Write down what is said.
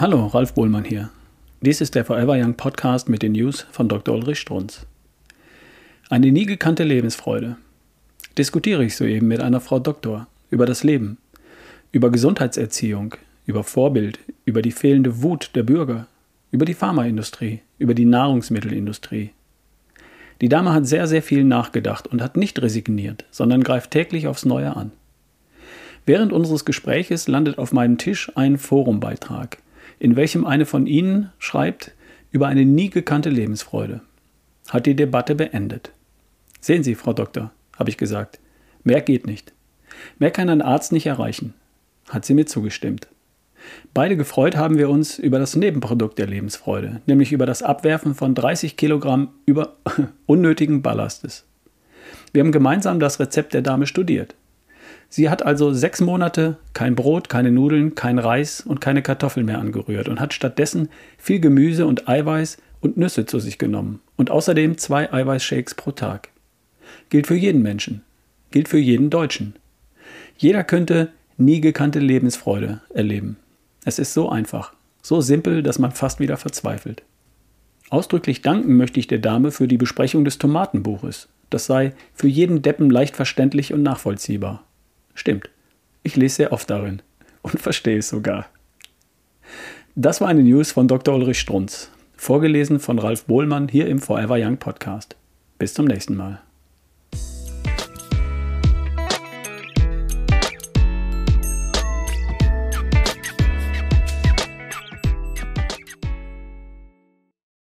Hallo, Ralf Bohlmann hier. Dies ist der Forever Young Podcast mit den News von Dr. Ulrich Strunz. Eine nie gekannte Lebensfreude. Diskutiere ich soeben mit einer Frau Doktor über das Leben, über Gesundheitserziehung, über Vorbild, über die fehlende Wut der Bürger, über die Pharmaindustrie, über die Nahrungsmittelindustrie. Die Dame hat sehr, sehr viel nachgedacht und hat nicht resigniert, sondern greift täglich aufs Neue an. Während unseres Gespräches landet auf meinem Tisch ein Forumbeitrag – in welchem eine von ihnen schreibt über eine nie gekannte Lebensfreude. Hat die Debatte beendet. Sehen Sie, Frau Doktor, habe ich gesagt, mehr geht nicht. Mehr kann ein Arzt nicht erreichen. Hat sie mir zugestimmt. Beide gefreut haben wir uns über das Nebenprodukt der Lebensfreude, nämlich über das Abwerfen von 30 Kilogramm über unnötigen Ballastes. Wir haben gemeinsam das Rezept der Dame studiert. Sie hat also sechs Monate kein Brot, keine Nudeln, kein Reis und keine Kartoffeln mehr angerührt und hat stattdessen viel Gemüse und Eiweiß und Nüsse zu sich genommen und außerdem zwei Eiweißshakes pro Tag. Gilt für jeden Menschen, gilt für jeden Deutschen. Jeder könnte nie gekannte Lebensfreude erleben. Es ist so einfach, so simpel, dass man fast wieder verzweifelt. Ausdrücklich danken möchte ich der Dame für die Besprechung des Tomatenbuches. Das sei für jeden Deppen leicht verständlich und nachvollziehbar. Stimmt. Ich lese sehr oft darin und verstehe es sogar. Das war eine News von Dr. Ulrich Strunz, vorgelesen von Ralf Bohlmann hier im Forever Young Podcast. Bis zum nächsten Mal.